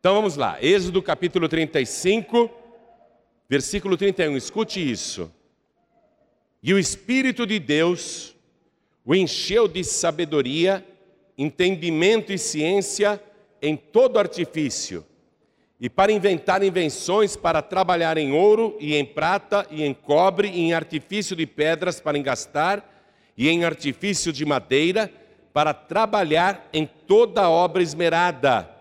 Então vamos lá, Êxodo capítulo 35, versículo 31, escute isso. E o Espírito de Deus o encheu de sabedoria, entendimento e ciência em todo artifício, e para inventar invenções para trabalhar em ouro e em prata e em cobre e em artifício de pedras para engastar e em artifício de madeira para trabalhar em toda obra esmerada.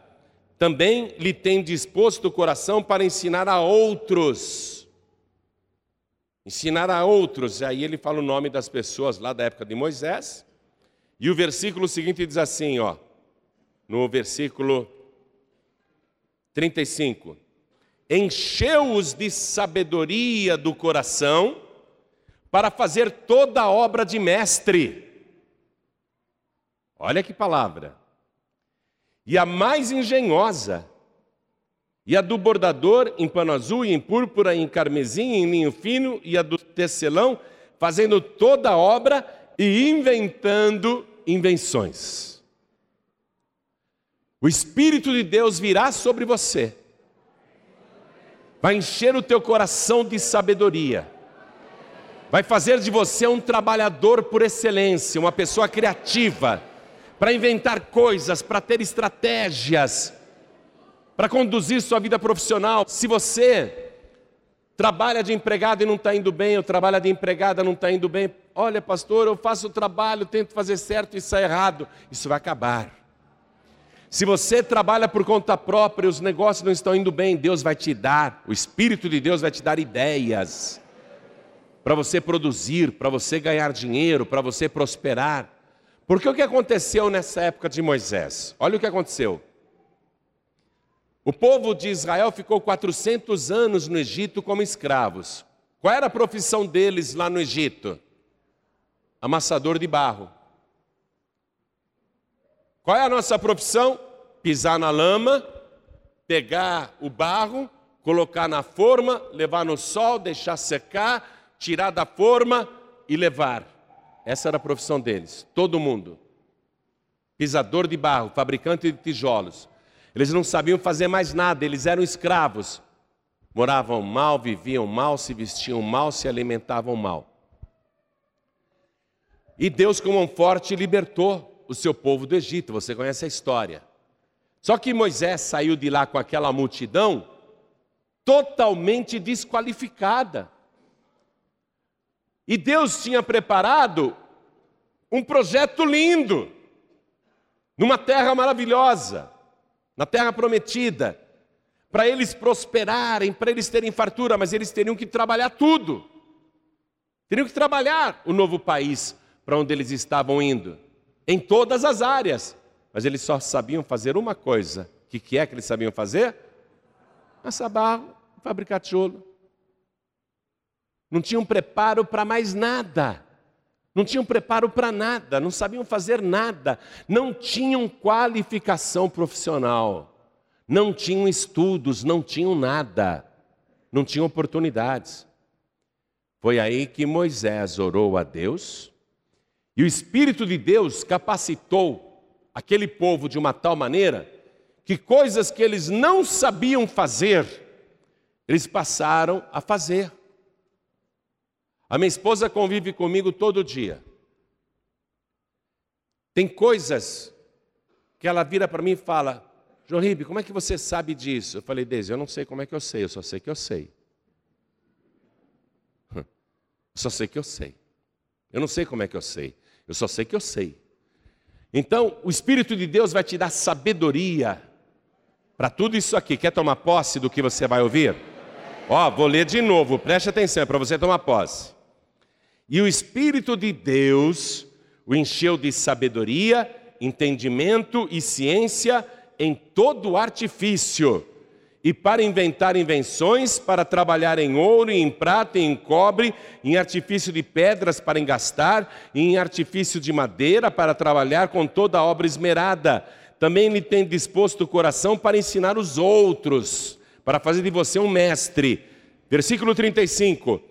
Também lhe tem disposto o coração para ensinar a outros. Ensinar a outros, e aí ele fala o nome das pessoas lá da época de Moisés. E o versículo seguinte diz assim, ó, no versículo 35: Encheu-os de sabedoria do coração para fazer toda a obra de mestre. Olha que palavra. E a mais engenhosa, e a do bordador em pano azul, e em púrpura, e em carmesim, e em linho fino, e a do tecelão, fazendo toda a obra e inventando invenções. O Espírito de Deus virá sobre você, vai encher o teu coração de sabedoria, vai fazer de você um trabalhador por excelência, uma pessoa criativa, para inventar coisas, para ter estratégias, para conduzir sua vida profissional. Se você trabalha de empregado e não está indo bem, ou trabalha de empregada e não está indo bem, olha, pastor, eu faço o trabalho, tento fazer certo e sai errado. Isso vai acabar. Se você trabalha por conta própria e os negócios não estão indo bem, Deus vai te dar, o Espírito de Deus vai te dar ideias para você produzir, para você ganhar dinheiro, para você prosperar. Porque o que aconteceu nessa época de Moisés? Olha o que aconteceu. O povo de Israel ficou 400 anos no Egito como escravos. Qual era a profissão deles lá no Egito? Amassador de barro. Qual é a nossa profissão? Pisar na lama, pegar o barro, colocar na forma, levar no sol, deixar secar, tirar da forma e levar. Essa era a profissão deles, todo mundo. Pisador de barro, fabricante de tijolos. Eles não sabiam fazer mais nada, eles eram escravos. Moravam mal, viviam mal, se vestiam mal, se alimentavam mal. E Deus, como um forte, libertou o seu povo do Egito, você conhece a história. Só que Moisés saiu de lá com aquela multidão totalmente desqualificada. E Deus tinha preparado um projeto lindo, numa terra maravilhosa, na terra prometida, para eles prosperarem, para eles terem fartura, mas eles teriam que trabalhar tudo. Teriam que trabalhar o novo país para onde eles estavam indo em todas as áreas. Mas eles só sabiam fazer uma coisa. O que, que é que eles sabiam fazer? Assar barro, fabricar tijolo. Não tinham preparo para mais nada. Não tinham preparo para nada, não sabiam fazer nada, não tinham qualificação profissional, não tinham estudos, não tinham nada, não tinham oportunidades. Foi aí que Moisés orou a Deus e o Espírito de Deus capacitou aquele povo de uma tal maneira que coisas que eles não sabiam fazer, eles passaram a fazer. A minha esposa convive comigo todo dia. Tem coisas que ela vira para mim e fala: Joribe, como é que você sabe disso? Eu falei, Deise, eu não sei como é que eu sei, eu só sei que eu sei. Eu só sei que eu sei. Eu não sei como é que eu sei. Eu só sei que eu sei. Então, o Espírito de Deus vai te dar sabedoria para tudo isso aqui. Quer tomar posse do que você vai ouvir? Ó, vou ler de novo, preste atenção, é para você tomar posse. E o Espírito de Deus o encheu de sabedoria, entendimento e ciência em todo artifício e para inventar invenções, para trabalhar em ouro, em prata, em cobre, em artifício de pedras para engastar, e em artifício de madeira para trabalhar com toda a obra esmerada. Também lhe tem disposto o coração para ensinar os outros, para fazer de você um mestre. Versículo 35: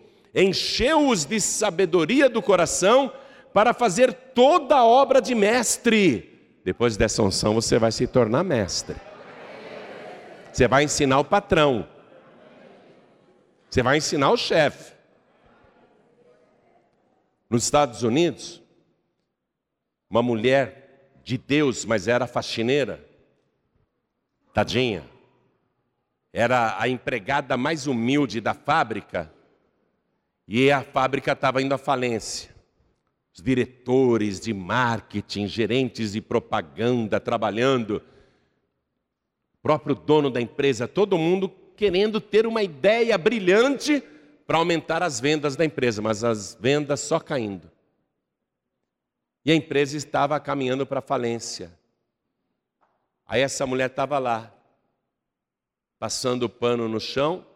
Encheu-os de sabedoria do coração para fazer toda a obra de mestre. Depois dessa unção você vai se tornar mestre. Você vai ensinar o patrão. Você vai ensinar o chefe. Nos Estados Unidos, uma mulher de Deus, mas era faxineira, tadinha, era a empregada mais humilde da fábrica, e a fábrica estava indo à falência. Os diretores de marketing, gerentes de propaganda trabalhando, o próprio dono da empresa, todo mundo querendo ter uma ideia brilhante para aumentar as vendas da empresa, mas as vendas só caindo. E a empresa estava caminhando para a falência. Aí essa mulher estava lá, passando o pano no chão,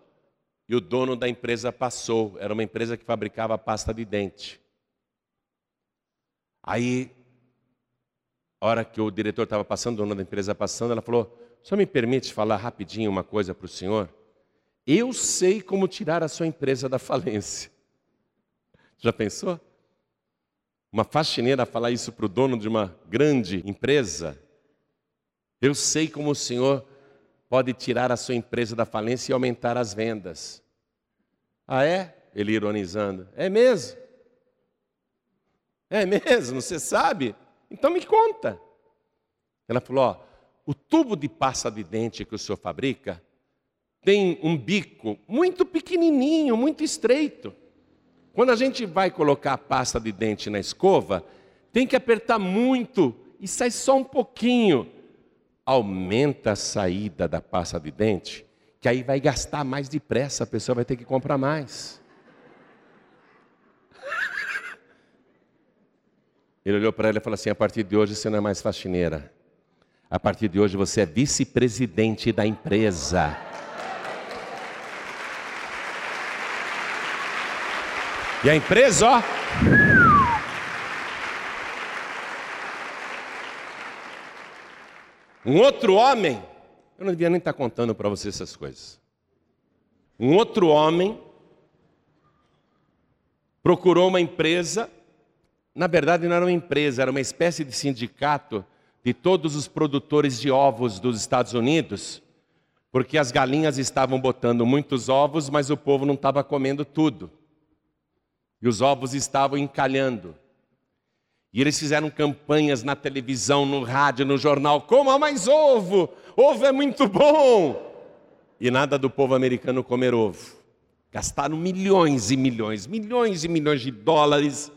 e o dono da empresa passou. Era uma empresa que fabricava pasta de dente. Aí, a hora que o diretor estava passando, o dono da empresa passando, ela falou: só me permite falar rapidinho uma coisa para o senhor? Eu sei como tirar a sua empresa da falência. Já pensou? Uma faxineira falar isso para o dono de uma grande empresa. Eu sei como o senhor pode tirar a sua empresa da falência e aumentar as vendas. Ah, é? Ele ironizando. É mesmo? É mesmo? Você sabe? Então me conta. Ela falou: ó, o tubo de pasta de dente que o senhor fabrica tem um bico muito pequenininho, muito estreito. Quando a gente vai colocar a pasta de dente na escova, tem que apertar muito e sai só um pouquinho. Aumenta a saída da pasta de dente, que aí vai gastar mais depressa, a pessoa vai ter que comprar mais. Ele olhou para ela e falou assim: a partir de hoje você não é mais faxineira. A partir de hoje você é vice-presidente da empresa. E a empresa, ó. Um outro homem, eu não devia nem estar contando para você essas coisas. Um outro homem procurou uma empresa, na verdade não era uma empresa, era uma espécie de sindicato de todos os produtores de ovos dos Estados Unidos, porque as galinhas estavam botando muitos ovos, mas o povo não estava comendo tudo. E os ovos estavam encalhando. E eles fizeram campanhas na televisão, no rádio, no jornal: coma mais ovo, ovo é muito bom. E nada do povo americano comer ovo. Gastaram milhões e milhões, milhões e milhões de dólares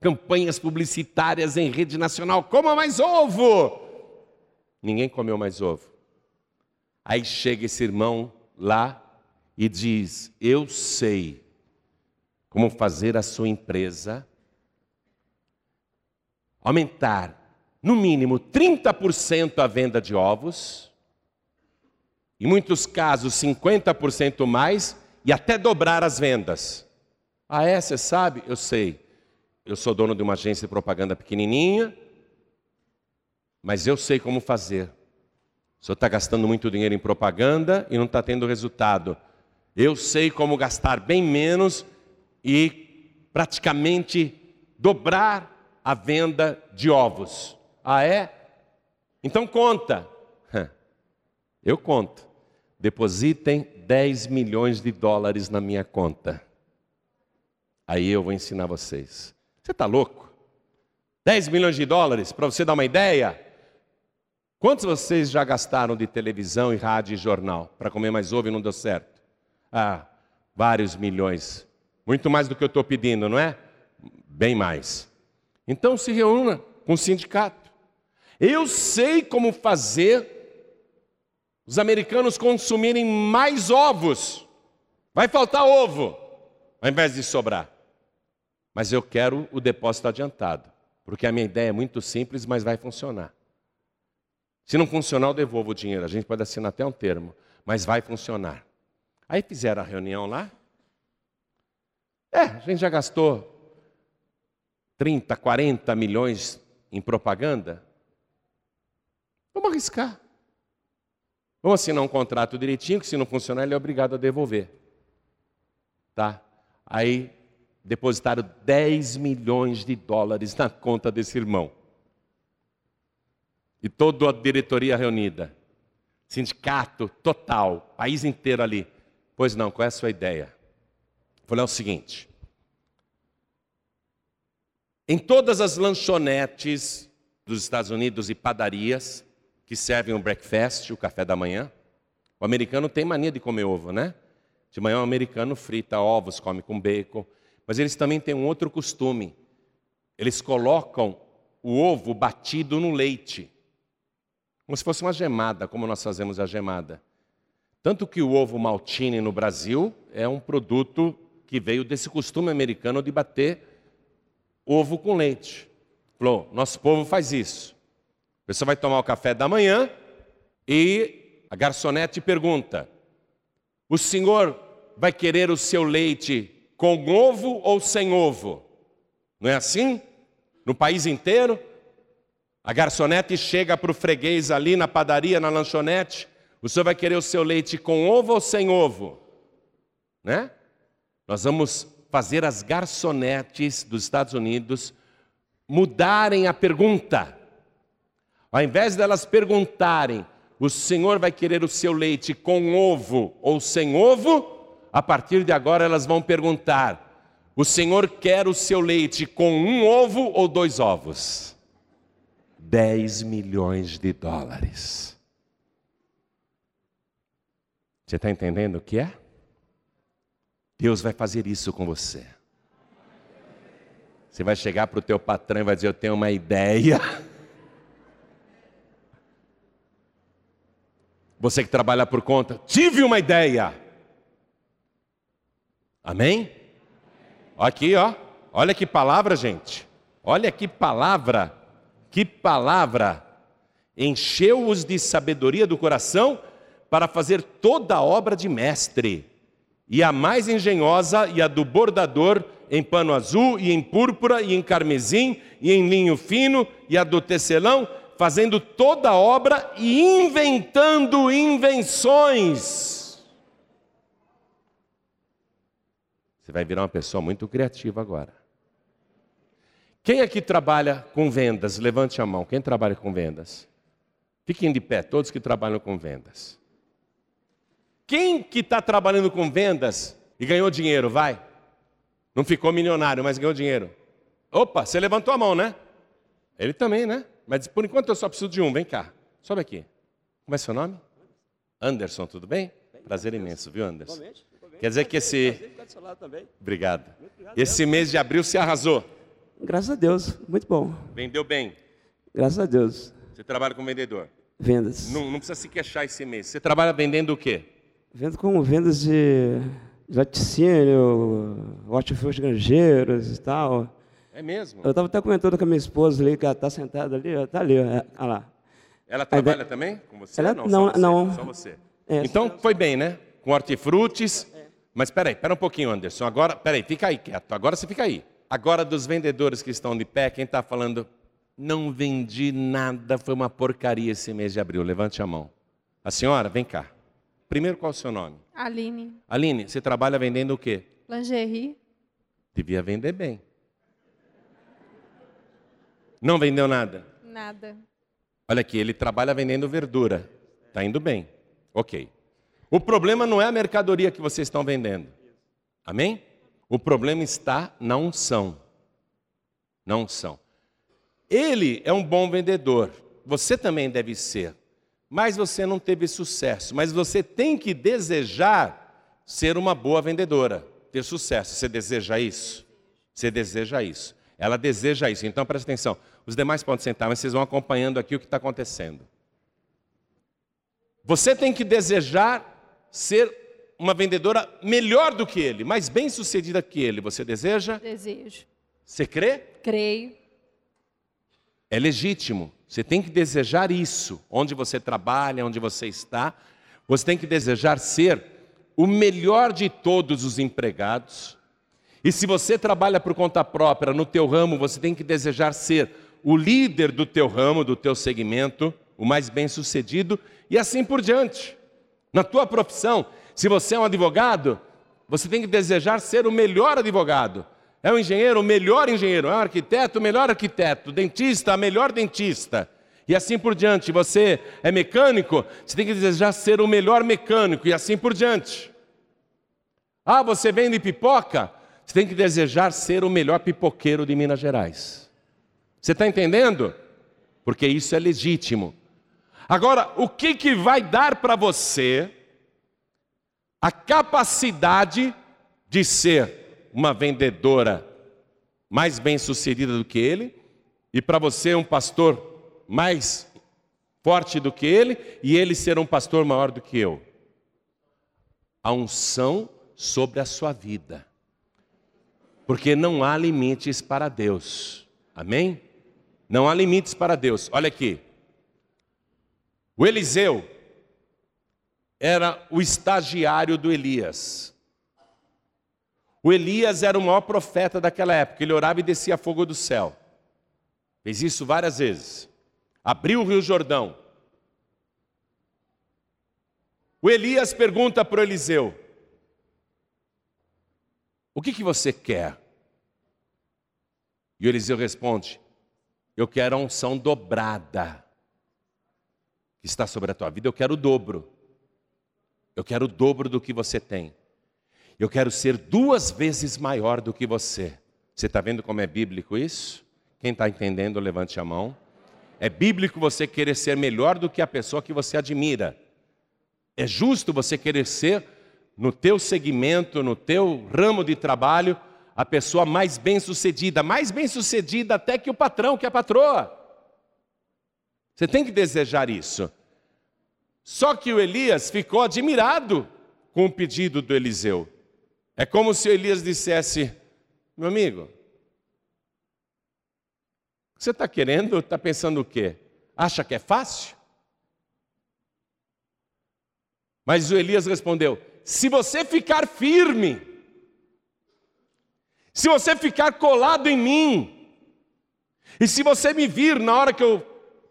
campanhas publicitárias em rede nacional: coma mais ovo! Ninguém comeu mais ovo. Aí chega esse irmão lá e diz: Eu sei como fazer a sua empresa aumentar, no mínimo, 30% a venda de ovos, em muitos casos, 50% mais, e até dobrar as vendas. Ah, é? Você sabe? Eu sei. Eu sou dono de uma agência de propaganda pequenininha, mas eu sei como fazer. O senhor está gastando muito dinheiro em propaganda e não está tendo resultado. Eu sei como gastar bem menos e praticamente dobrar a venda de ovos. Ah, é? Então conta. Eu conto. Depositem 10 milhões de dólares na minha conta. Aí eu vou ensinar vocês. Você está louco? 10 milhões de dólares, para você dar uma ideia? Quantos vocês já gastaram de televisão e rádio e jornal para comer mais ovo e não deu certo? Ah, vários milhões. Muito mais do que eu estou pedindo, não é? Bem mais. Então se reúna com o sindicato. Eu sei como fazer os americanos consumirem mais ovos. Vai faltar ovo, ao invés de sobrar. Mas eu quero o depósito adiantado, porque a minha ideia é muito simples, mas vai funcionar. Se não funcionar, eu devolvo o dinheiro. A gente pode assinar até um termo, mas vai funcionar. Aí fizeram a reunião lá. É, a gente já gastou 30, 40 milhões em propaganda. Vamos arriscar. Vamos assinar um contrato direitinho, que se não funcionar, ele é obrigado a devolver. Tá? Aí depositaram 10 milhões de dólares na conta desse irmão. E toda a diretoria reunida. sindicato total, país inteiro ali. Pois não, qual é a sua ideia? Falei é o seguinte: em todas as lanchonetes dos Estados Unidos e padarias que servem o breakfast, o café da manhã, o americano tem mania de comer ovo, né? De manhã o americano frita ovos, come com bacon, mas eles também têm um outro costume. Eles colocam o ovo batido no leite, como se fosse uma gemada, como nós fazemos a gemada. Tanto que o ovo maltine no Brasil é um produto que veio desse costume americano de bater ovo com leite. Falou, nosso povo faz isso. A pessoa vai tomar o café da manhã e a garçonete pergunta: O senhor vai querer o seu leite com ovo ou sem ovo? Não é assim? No país inteiro? A garçonete chega para o freguês ali na padaria, na lanchonete: O senhor vai querer o seu leite com ovo ou sem ovo? Né? Nós vamos fazer as garçonetes dos Estados Unidos mudarem a pergunta. Ao invés delas perguntarem, o senhor vai querer o seu leite com ovo ou sem ovo? A partir de agora elas vão perguntar: o senhor quer o seu leite com um ovo ou dois ovos? 10 milhões de dólares. Você está entendendo o que é? Deus vai fazer isso com você. Você vai chegar para o teu patrão e vai dizer, eu tenho uma ideia. Você que trabalha por conta, tive uma ideia. Amém? Aqui, ó. Olha que palavra, gente. Olha que palavra. Que palavra. Encheu-os de sabedoria do coração para fazer toda a obra de mestre e a mais engenhosa e a do bordador em pano azul e em púrpura e em carmesim e em linho fino e a do tecelão, fazendo toda a obra e inventando invenções. Você vai virar uma pessoa muito criativa agora. Quem aqui trabalha com vendas? Levante a mão. Quem trabalha com vendas? Fiquem de pé, todos que trabalham com vendas. Quem que está trabalhando com vendas e ganhou dinheiro, vai? Não ficou milionário, mas ganhou dinheiro. Opa, você levantou a mão, né? Ele também, né? Mas por enquanto eu só preciso de um, vem cá. Sobe aqui. Como é seu nome? Anderson, tudo bem? Prazer imenso, viu, Anderson? Quer dizer que esse. Obrigado. Esse mês de abril se arrasou. Graças a Deus, muito bom. Vendeu bem. Graças a Deus. Você trabalha com vendedor? Vendas. Não, não precisa se queixar esse mês. Você trabalha vendendo o quê? Vendo como vendas de laticínio, hortifruti granjeiros e tal. É mesmo? Eu estava até comentando com a minha esposa ali, que ela está sentada ali, está ali, olha lá. Ela trabalha também com você? Ela, não, não, só você, não. Só você. É, então foi bem, né? Com hortifrutis. Mas peraí, pera um pouquinho, Anderson. Agora, peraí, fica aí quieto. Agora você fica aí. Agora dos vendedores que estão de pé, quem está falando, não vendi nada, foi uma porcaria esse mês de abril. Levante a mão. A senhora, vem cá. Primeiro, qual é o seu nome? Aline. Aline, você trabalha vendendo o quê? Lingerie. Devia vender bem. Não vendeu nada? Nada. Olha aqui, ele trabalha vendendo verdura. Está indo bem. Ok. O problema não é a mercadoria que vocês estão vendendo. Amém? O problema está na unção. Na unção. Ele é um bom vendedor. Você também deve ser mas você não teve sucesso. Mas você tem que desejar ser uma boa vendedora, ter sucesso. Você deseja isso? Você deseja isso. Ela deseja isso. Então presta atenção. Os demais podem sentar, mas vocês vão acompanhando aqui o que está acontecendo. Você tem que desejar ser uma vendedora melhor do que ele, mais bem sucedida que ele. Você deseja? Desejo. Você crê? Creio. É legítimo. Você tem que desejar isso, onde você trabalha, onde você está. Você tem que desejar ser o melhor de todos os empregados. E se você trabalha por conta própria no teu ramo, você tem que desejar ser o líder do teu ramo, do teu segmento, o mais bem-sucedido e assim por diante. Na tua profissão, se você é um advogado, você tem que desejar ser o melhor advogado. É um engenheiro, o melhor engenheiro. É um arquiteto, o melhor arquiteto. Dentista, a melhor dentista. E assim por diante. Você é mecânico, você tem que desejar ser o melhor mecânico, e assim por diante. Ah, você vende pipoca, você tem que desejar ser o melhor pipoqueiro de Minas Gerais. Você está entendendo? Porque isso é legítimo. Agora, o que, que vai dar para você a capacidade de ser uma vendedora mais bem sucedida do que ele, e para você um pastor mais forte do que ele, e ele ser um pastor maior do que eu? A unção sobre a sua vida. Porque não há limites para Deus. Amém? Não há limites para Deus. Olha aqui. O Eliseu era o estagiário do Elias. O Elias era o maior profeta daquela época, ele orava e descia fogo do céu. Fez isso várias vezes. Abriu o Rio Jordão. O Elias pergunta para o Eliseu: O que, que você quer? E o Eliseu responde: Eu quero a unção dobrada que está sobre a tua vida, eu quero o dobro. Eu quero o dobro do que você tem. Eu quero ser duas vezes maior do que você. Você está vendo como é bíblico isso? Quem está entendendo, levante a mão. É bíblico você querer ser melhor do que a pessoa que você admira. É justo você querer ser, no teu segmento, no teu ramo de trabalho, a pessoa mais bem sucedida, mais bem sucedida até que o patrão, que a patroa. Você tem que desejar isso. Só que o Elias ficou admirado com o pedido do Eliseu. É como se Elias dissesse: Meu amigo, você está querendo, está pensando o quê? Acha que é fácil? Mas o Elias respondeu: Se você ficar firme, se você ficar colado em mim, e se você me vir na hora que eu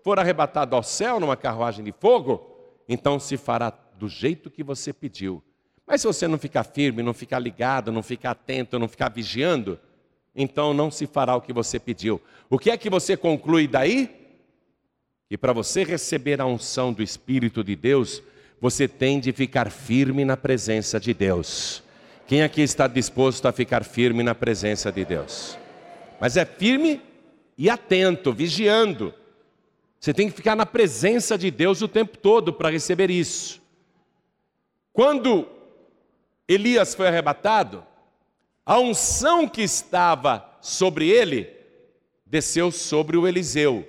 for arrebatado ao céu numa carruagem de fogo, então se fará do jeito que você pediu. Mas se você não ficar firme, não ficar ligado, não ficar atento, não ficar vigiando, então não se fará o que você pediu. O que é que você conclui daí? Que para você receber a unção do Espírito de Deus, você tem de ficar firme na presença de Deus. Quem aqui está disposto a ficar firme na presença de Deus? Mas é firme e atento, vigiando. Você tem que ficar na presença de Deus o tempo todo para receber isso. Quando Elias foi arrebatado, a unção que estava sobre ele desceu sobre o Eliseu.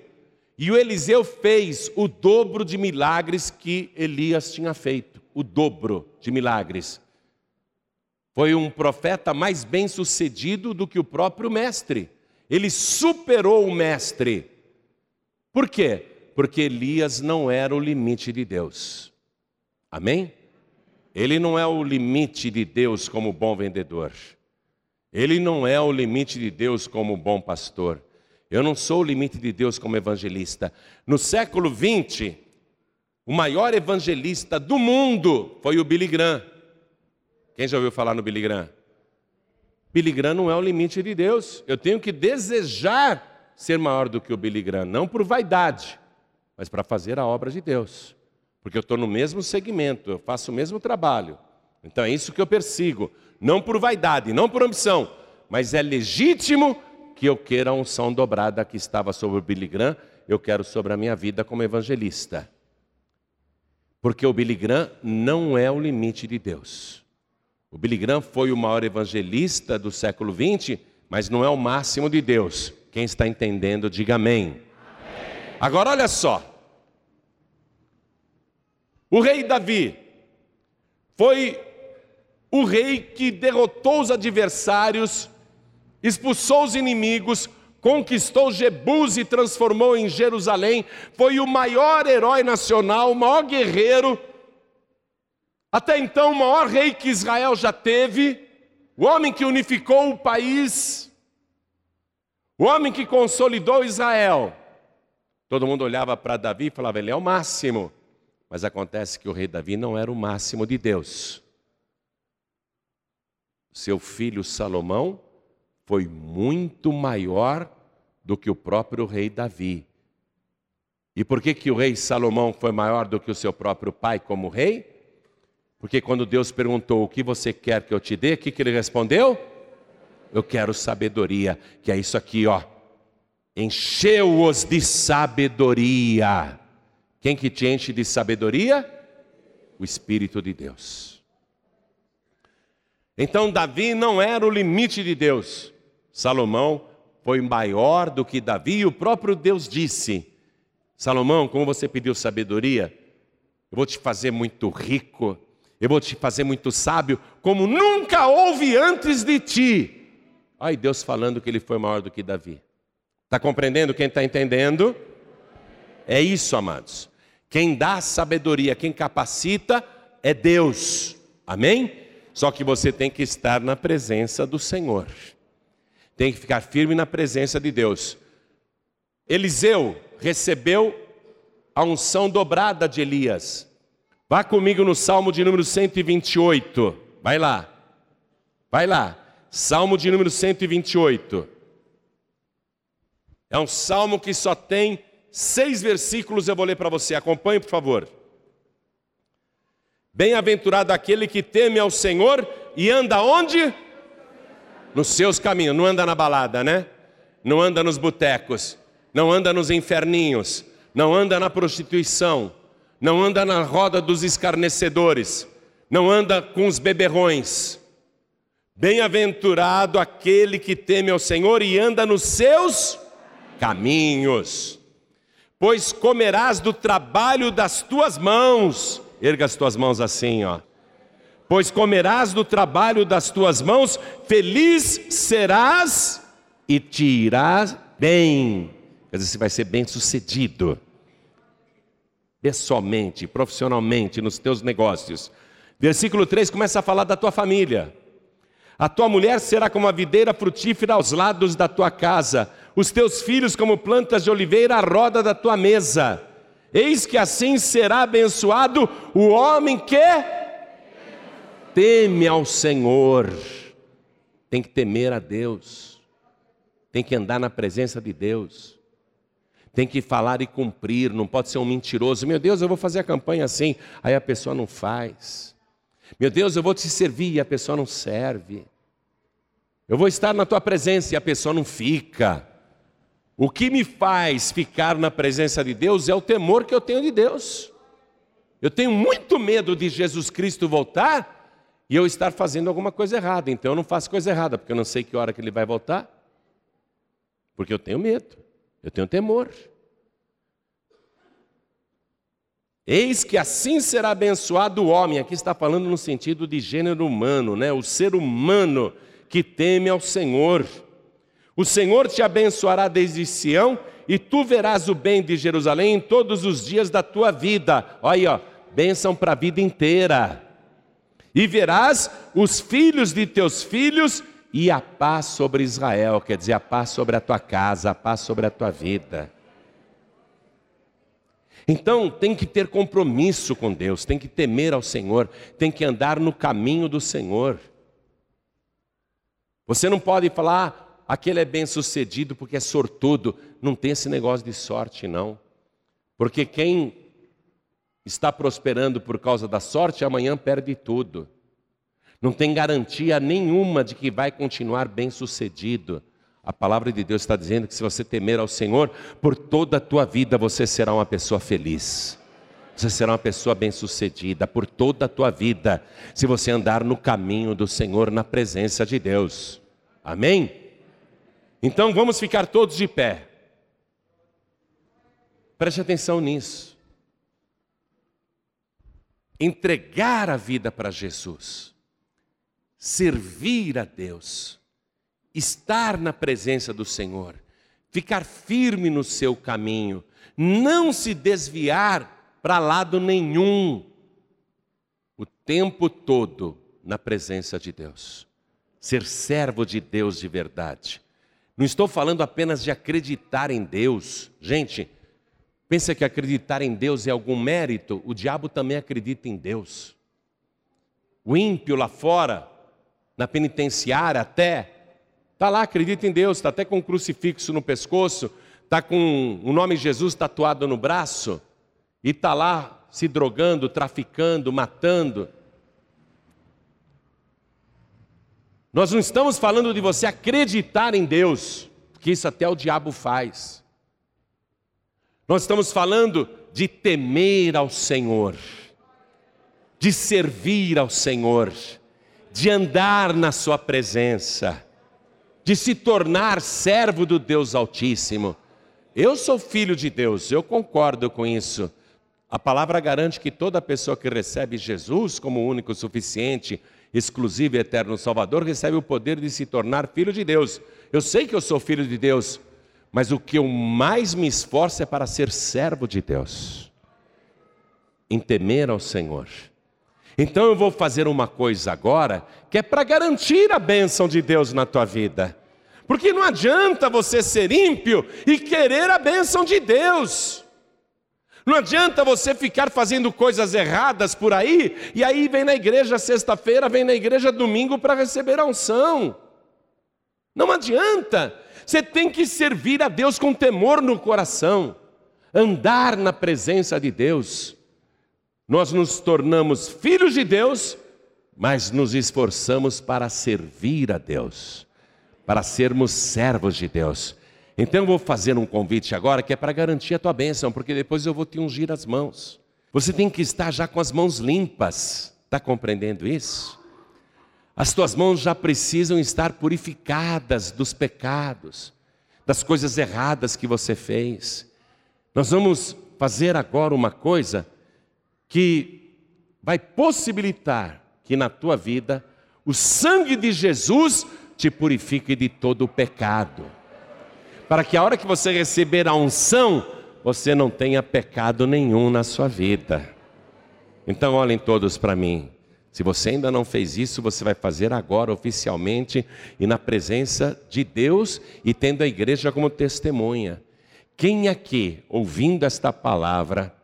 E o Eliseu fez o dobro de milagres que Elias tinha feito o dobro de milagres. Foi um profeta mais bem sucedido do que o próprio mestre. Ele superou o mestre. Por quê? Porque Elias não era o limite de Deus. Amém? Ele não é o limite de Deus como bom vendedor. Ele não é o limite de Deus como bom pastor. Eu não sou o limite de Deus como evangelista. No século 20, o maior evangelista do mundo foi o Billy Graham. Quem já ouviu falar no Billy Graham? Billy Graham não é o limite de Deus. Eu tenho que desejar ser maior do que o Billy Graham, não por vaidade, mas para fazer a obra de Deus. Porque eu estou no mesmo segmento, eu faço o mesmo trabalho. Então é isso que eu persigo, não por vaidade, não por ambição, mas é legítimo que eu queira a unção dobrada que estava sobre o Billy Graham, eu quero sobre a minha vida como evangelista. Porque o Billy Graham não é o limite de Deus. O Billy Graham foi o maior evangelista do século XX, mas não é o máximo de Deus. Quem está entendendo, diga amém. amém. Agora olha só. O rei Davi foi o rei que derrotou os adversários, expulsou os inimigos, conquistou Jebus e transformou em Jerusalém, foi o maior herói nacional, o maior guerreiro, até então o maior rei que Israel já teve, o homem que unificou o país, o homem que consolidou Israel, todo mundo olhava para Davi e falava: ele é o máximo. Mas acontece que o rei Davi não era o máximo de Deus. Seu filho Salomão foi muito maior do que o próprio rei Davi. E por que, que o rei Salomão foi maior do que o seu próprio pai como rei? Porque quando Deus perguntou o que você quer que eu te dê, o que, que ele respondeu? Eu quero sabedoria, que é isso aqui, ó. Encheu-os de sabedoria. Quem que te enche de sabedoria? O Espírito de Deus. Então Davi não era o limite de Deus. Salomão foi maior do que Davi e o próprio Deus disse: Salomão, como você pediu sabedoria, eu vou te fazer muito rico, eu vou te fazer muito sábio, como nunca houve antes de ti. Ai, Deus falando que ele foi maior do que Davi. Está compreendendo? Quem está entendendo? É isso, amados. Quem dá sabedoria, quem capacita é Deus. Amém? Só que você tem que estar na presença do Senhor. Tem que ficar firme na presença de Deus. Eliseu recebeu a unção dobrada de Elias. Vá comigo no Salmo de número 128. Vai lá. Vai lá. Salmo de número 128. É um salmo que só tem seis versículos, eu vou ler para você. Acompanhe, por favor. Bem-aventurado aquele que teme ao Senhor e anda onde? Nos seus caminhos. Não anda na balada, né? Não anda nos botecos não anda nos inferninhos, não anda na prostituição, não anda na roda dos escarnecedores, não anda com os beberrões. Bem-aventurado aquele que teme ao Senhor e anda nos seus caminhos, pois comerás do trabalho das tuas mãos. Erga as tuas mãos assim, ó. Pois comerás do trabalho das tuas mãos, feliz serás e te irás bem Quer dizer, você vai ser bem sucedido. Pessoalmente, profissionalmente, nos teus negócios. Versículo 3 começa a falar da tua família. A tua mulher será como a videira frutífera aos lados da tua casa, os teus filhos como plantas de oliveira à roda da tua mesa. Eis que assim será abençoado o homem que teme ao Senhor. Tem que temer a Deus, tem que andar na presença de Deus tem que falar e cumprir, não pode ser um mentiroso. Meu Deus, eu vou fazer a campanha assim, aí a pessoa não faz. Meu Deus, eu vou te servir e a pessoa não serve. Eu vou estar na tua presença e a pessoa não fica. O que me faz ficar na presença de Deus é o temor que eu tenho de Deus. Eu tenho muito medo de Jesus Cristo voltar e eu estar fazendo alguma coisa errada. Então eu não faço coisa errada, porque eu não sei que hora que ele vai voltar. Porque eu tenho medo. Eu tenho temor. Eis que assim será abençoado o homem. Aqui está falando no sentido de gênero humano, né? O ser humano que teme ao Senhor. O Senhor te abençoará desde Sião e tu verás o bem de Jerusalém em todos os dias da tua vida. Olha aí, bênção para a vida inteira. E verás os filhos de teus filhos e a paz sobre Israel, quer dizer, a paz sobre a tua casa, a paz sobre a tua vida. Então, tem que ter compromisso com Deus, tem que temer ao Senhor, tem que andar no caminho do Senhor. Você não pode falar, aquele é bem sucedido porque é sortudo. Não tem esse negócio de sorte, não. Porque quem está prosperando por causa da sorte, amanhã perde tudo não tem garantia nenhuma de que vai continuar bem sucedido. A palavra de Deus está dizendo que se você temer ao Senhor, por toda a tua vida você será uma pessoa feliz. Você será uma pessoa bem-sucedida por toda a tua vida, se você andar no caminho do Senhor, na presença de Deus. Amém? Então vamos ficar todos de pé. Preste atenção nisso. Entregar a vida para Jesus servir a Deus, estar na presença do Senhor, ficar firme no seu caminho, não se desviar para lado nenhum, o tempo todo na presença de Deus, ser servo de Deus de verdade. Não estou falando apenas de acreditar em Deus, gente. Pensa que acreditar em Deus é algum mérito? O diabo também acredita em Deus. O ímpio lá fora na penitenciária até, está lá, acredita em Deus, está até com um crucifixo no pescoço, está com o nome Jesus tatuado no braço e está lá se drogando, traficando, matando. Nós não estamos falando de você acreditar em Deus, porque isso até o diabo faz. Nós estamos falando de temer ao Senhor, de servir ao Senhor, de andar na Sua presença, de se tornar servo do Deus Altíssimo. Eu sou filho de Deus, eu concordo com isso. A palavra garante que toda pessoa que recebe Jesus como único, suficiente, exclusivo e eterno Salvador recebe o poder de se tornar filho de Deus. Eu sei que eu sou filho de Deus, mas o que eu mais me esforço é para ser servo de Deus, em temer ao Senhor. Então eu vou fazer uma coisa agora que é para garantir a bênção de Deus na tua vida. Porque não adianta você ser ímpio e querer a bênção de Deus. Não adianta você ficar fazendo coisas erradas por aí e aí vem na igreja sexta-feira, vem na igreja domingo para receber a unção. Não adianta. Você tem que servir a Deus com temor no coração, andar na presença de Deus. Nós nos tornamos filhos de Deus, mas nos esforçamos para servir a Deus, para sermos servos de Deus. Então eu vou fazer um convite agora que é para garantir a tua bênção, porque depois eu vou te ungir as mãos. Você tem que estar já com as mãos limpas. Está compreendendo isso? As tuas mãos já precisam estar purificadas dos pecados, das coisas erradas que você fez. Nós vamos fazer agora uma coisa que vai possibilitar que na tua vida o sangue de Jesus te purifique de todo o pecado para que a hora que você receber a unção, você não tenha pecado nenhum na sua vida. Então, olhem todos para mim. Se você ainda não fez isso, você vai fazer agora oficialmente e na presença de Deus e tendo a igreja como testemunha. Quem aqui, ouvindo esta palavra,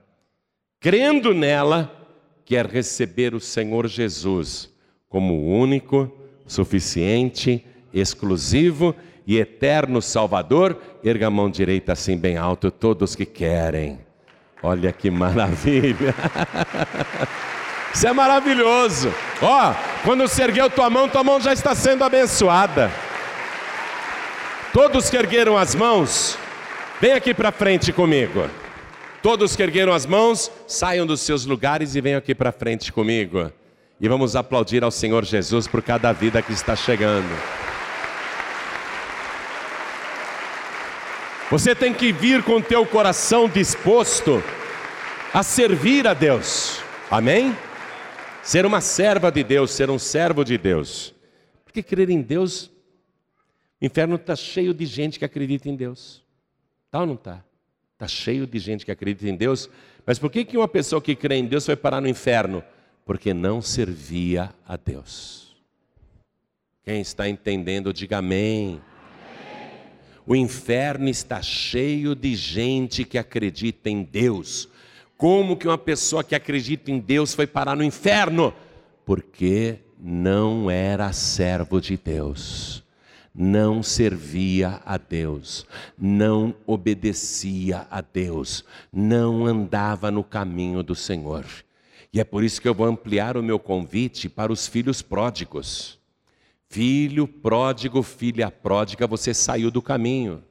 crendo nela, quer receber o Senhor Jesus como único, suficiente, exclusivo e eterno Salvador, erga a mão direita assim bem alto, todos que querem. Olha que maravilha! Isso é maravilhoso. Ó, quando você ergueu tua mão, tua mão já está sendo abençoada. Todos que ergueram as mãos, vem aqui para frente comigo. Todos que ergueram as mãos, saiam dos seus lugares e venham aqui para frente comigo. E vamos aplaudir ao Senhor Jesus por cada vida que está chegando. Você tem que vir com teu coração disposto a servir a Deus. Amém? Ser uma serva de Deus, ser um servo de Deus. Porque crer em Deus, o inferno está cheio de gente que acredita em Deus. Tá ou não está? Está cheio de gente que acredita em Deus. Mas por que, que uma pessoa que crê em Deus foi parar no inferno? Porque não servia a Deus. Quem está entendendo, diga amém. O inferno está cheio de gente que acredita em Deus. Como que uma pessoa que acredita em Deus foi parar no inferno? Porque não era servo de Deus, não servia a Deus, não obedecia a Deus, não andava no caminho do Senhor. E é por isso que eu vou ampliar o meu convite para os filhos pródigos. Filho pródigo, filha pródiga, você saiu do caminho.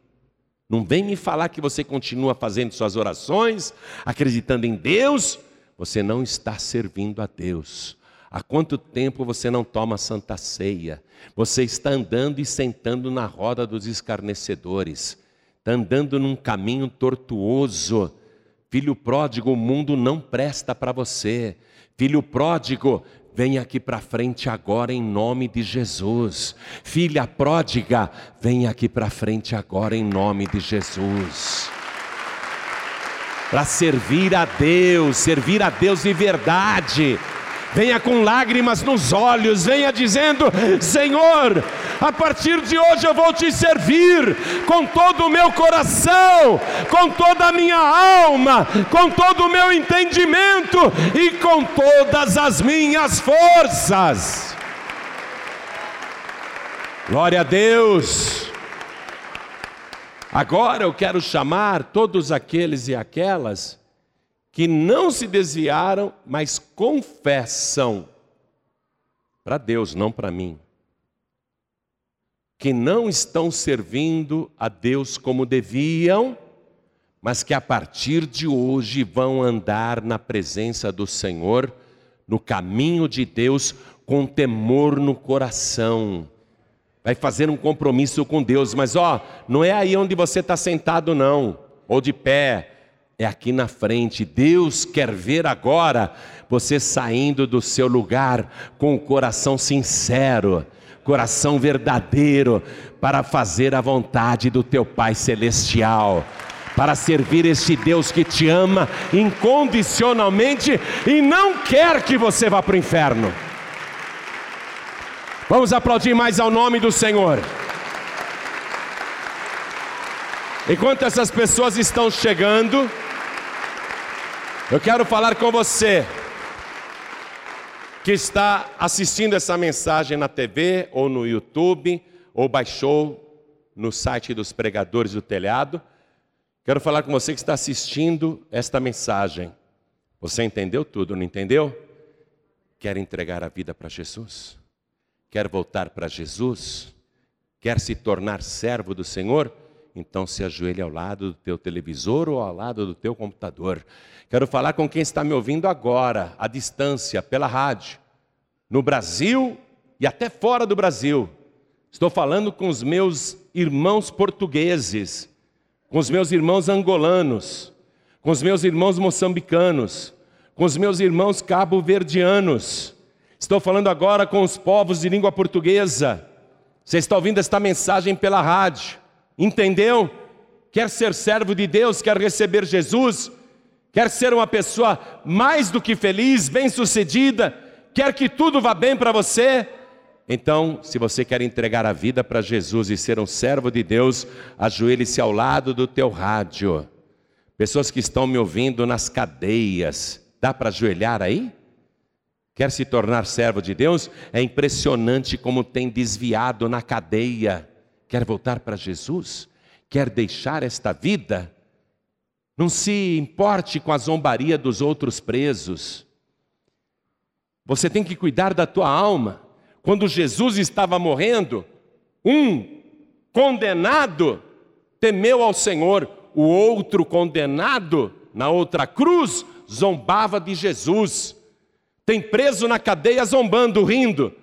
Não vem me falar que você continua fazendo suas orações, acreditando em Deus, você não está servindo a Deus. Há quanto tempo você não toma santa ceia? Você está andando e sentando na roda dos escarnecedores, está andando num caminho tortuoso. Filho pródigo, o mundo não presta para você. Filho pródigo, Vem aqui para frente agora em nome de Jesus. Filha pródiga, vem aqui para frente agora em nome de Jesus. Para servir a Deus, servir a Deus de verdade venha com lágrimas nos olhos, venha dizendo: Senhor, a partir de hoje eu vou te servir com todo o meu coração, com toda a minha alma, com todo o meu entendimento e com todas as minhas forças. Glória a Deus. Agora eu quero chamar todos aqueles e aquelas que não se desviaram, mas confessam para Deus, não para mim. Que não estão servindo a Deus como deviam, mas que a partir de hoje vão andar na presença do Senhor, no caminho de Deus, com temor no coração. Vai fazer um compromisso com Deus, mas ó, não é aí onde você está sentado, não, ou de pé, é aqui na frente. Deus quer ver agora você saindo do seu lugar com o coração sincero, coração verdadeiro, para fazer a vontade do teu Pai Celestial para servir este Deus que te ama incondicionalmente e não quer que você vá para o inferno. Vamos aplaudir mais ao nome do Senhor. Enquanto essas pessoas estão chegando, eu quero falar com você que está assistindo essa mensagem na TV ou no YouTube ou baixou no site dos pregadores do telhado. Quero falar com você que está assistindo esta mensagem. Você entendeu tudo, não entendeu? Quer entregar a vida para Jesus? Quer voltar para Jesus? Quer se tornar servo do Senhor? Então se ajoelhe ao lado do teu televisor ou ao lado do teu computador. Quero falar com quem está me ouvindo agora, à distância, pela rádio, no Brasil e até fora do Brasil. Estou falando com os meus irmãos portugueses com os meus irmãos angolanos, com os meus irmãos moçambicanos, com os meus irmãos cabo-verdianos. Estou falando agora com os povos de língua portuguesa. Você está ouvindo esta mensagem pela rádio. Entendeu? Quer ser servo de Deus, quer receber Jesus, quer ser uma pessoa mais do que feliz, bem-sucedida, quer que tudo vá bem para você, então, se você quer entregar a vida para Jesus e ser um servo de Deus, ajoelhe-se ao lado do teu rádio. Pessoas que estão me ouvindo nas cadeias, dá para ajoelhar aí? Quer se tornar servo de Deus? É impressionante como tem desviado na cadeia. Quer voltar para Jesus? Quer deixar esta vida? Não se importe com a zombaria dos outros presos. Você tem que cuidar da tua alma. Quando Jesus estava morrendo, um condenado temeu ao Senhor, o outro condenado na outra cruz zombava de Jesus. Tem preso na cadeia zombando, rindo.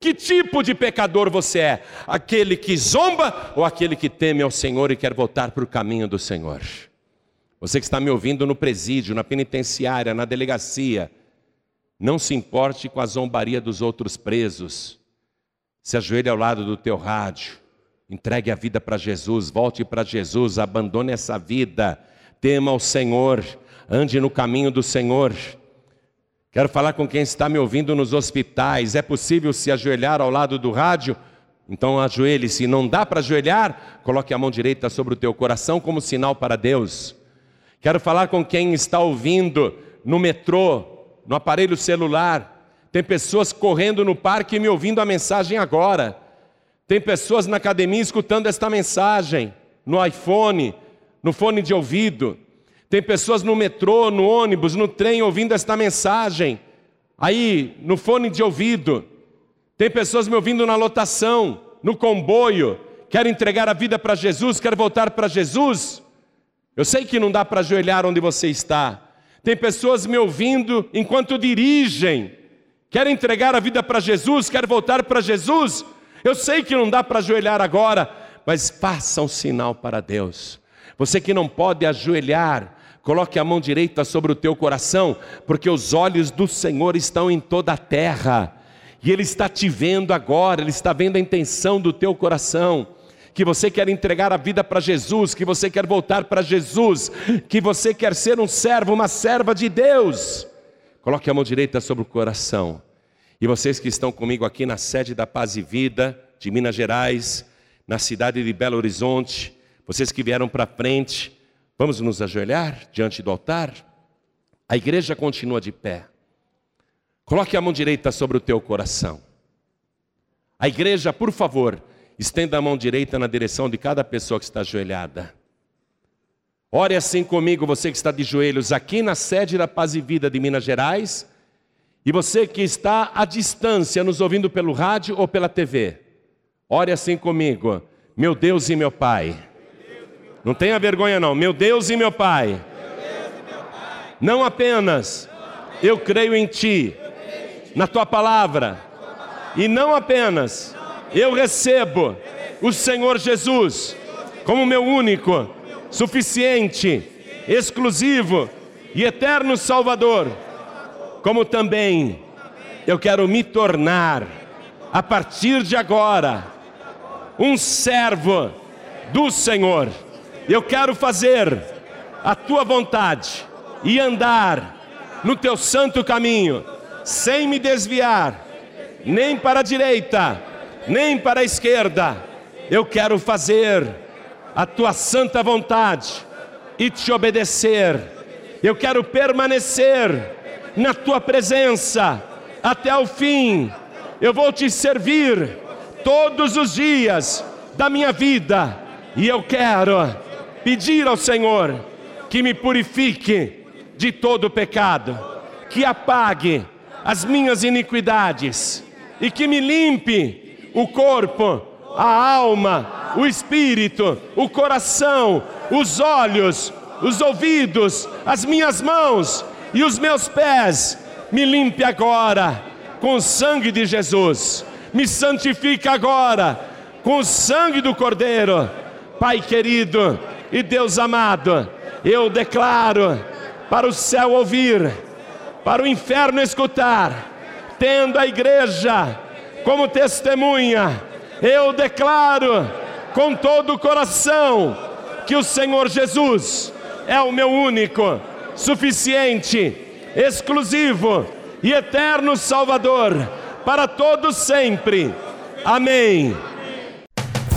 Que tipo de pecador você é? Aquele que zomba ou aquele que teme ao Senhor e quer voltar para o caminho do Senhor? Você que está me ouvindo no presídio, na penitenciária, na delegacia, não se importe com a zombaria dos outros presos. Se ajoelhe ao lado do teu rádio. Entregue a vida para Jesus, volte para Jesus, abandone essa vida. Tema o Senhor, ande no caminho do Senhor. Quero falar com quem está me ouvindo nos hospitais. É possível se ajoelhar ao lado do rádio? Então ajoelhe-se. Não dá para ajoelhar? Coloque a mão direita sobre o teu coração como sinal para Deus. Quero falar com quem está ouvindo no metrô, no aparelho celular. Tem pessoas correndo no parque e me ouvindo a mensagem agora. Tem pessoas na academia escutando esta mensagem, no iPhone, no fone de ouvido. Tem pessoas no metrô, no ônibus, no trem ouvindo esta mensagem, aí no fone de ouvido. Tem pessoas me ouvindo na lotação, no comboio, quer entregar a vida para Jesus, quer voltar para Jesus. Eu sei que não dá para ajoelhar onde você está, tem pessoas me ouvindo enquanto dirigem, querem entregar a vida para Jesus, querem voltar para Jesus. Eu sei que não dá para ajoelhar agora, mas faça um sinal para Deus. Você que não pode ajoelhar, coloque a mão direita sobre o teu coração, porque os olhos do Senhor estão em toda a terra, e Ele está te vendo agora, Ele está vendo a intenção do teu coração que você quer entregar a vida para Jesus, que você quer voltar para Jesus, que você quer ser um servo, uma serva de Deus. Coloque a mão direita sobre o coração. E vocês que estão comigo aqui na sede da Paz e Vida de Minas Gerais, na cidade de Belo Horizonte, vocês que vieram para frente, vamos nos ajoelhar diante do altar? A igreja continua de pé. Coloque a mão direita sobre o teu coração. A igreja, por favor, Estenda a mão direita na direção de cada pessoa que está ajoelhada. Ore assim comigo, você que está de joelhos aqui na sede da Paz e Vida de Minas Gerais, e você que está à distância, nos ouvindo pelo rádio ou pela TV. Ore assim comigo, meu Deus e meu Pai. Não tenha vergonha, não, meu Deus e meu Pai. Não apenas eu creio em Ti, na Tua palavra, e não apenas eu recebo o Senhor Jesus como meu único, suficiente, exclusivo e eterno Salvador, como também eu quero me tornar, a partir de agora, um servo do Senhor. Eu quero fazer a tua vontade e andar no teu santo caminho, sem me desviar, nem para a direita, nem para a esquerda. Eu quero fazer a tua santa vontade e te obedecer. Eu quero permanecer na tua presença até o fim. Eu vou te servir todos os dias da minha vida e eu quero pedir ao Senhor que me purifique de todo pecado, que apague as minhas iniquidades e que me limpe o corpo, a alma, o espírito, o coração, os olhos, os ouvidos, as minhas mãos e os meus pés. Me limpe agora com o sangue de Jesus. Me santifica agora com o sangue do Cordeiro. Pai querido e Deus amado, eu declaro para o céu ouvir, para o inferno escutar, tendo a igreja como testemunha, eu declaro com todo o coração que o Senhor Jesus é o meu único, suficiente, exclusivo e eterno Salvador para todos sempre. Amém.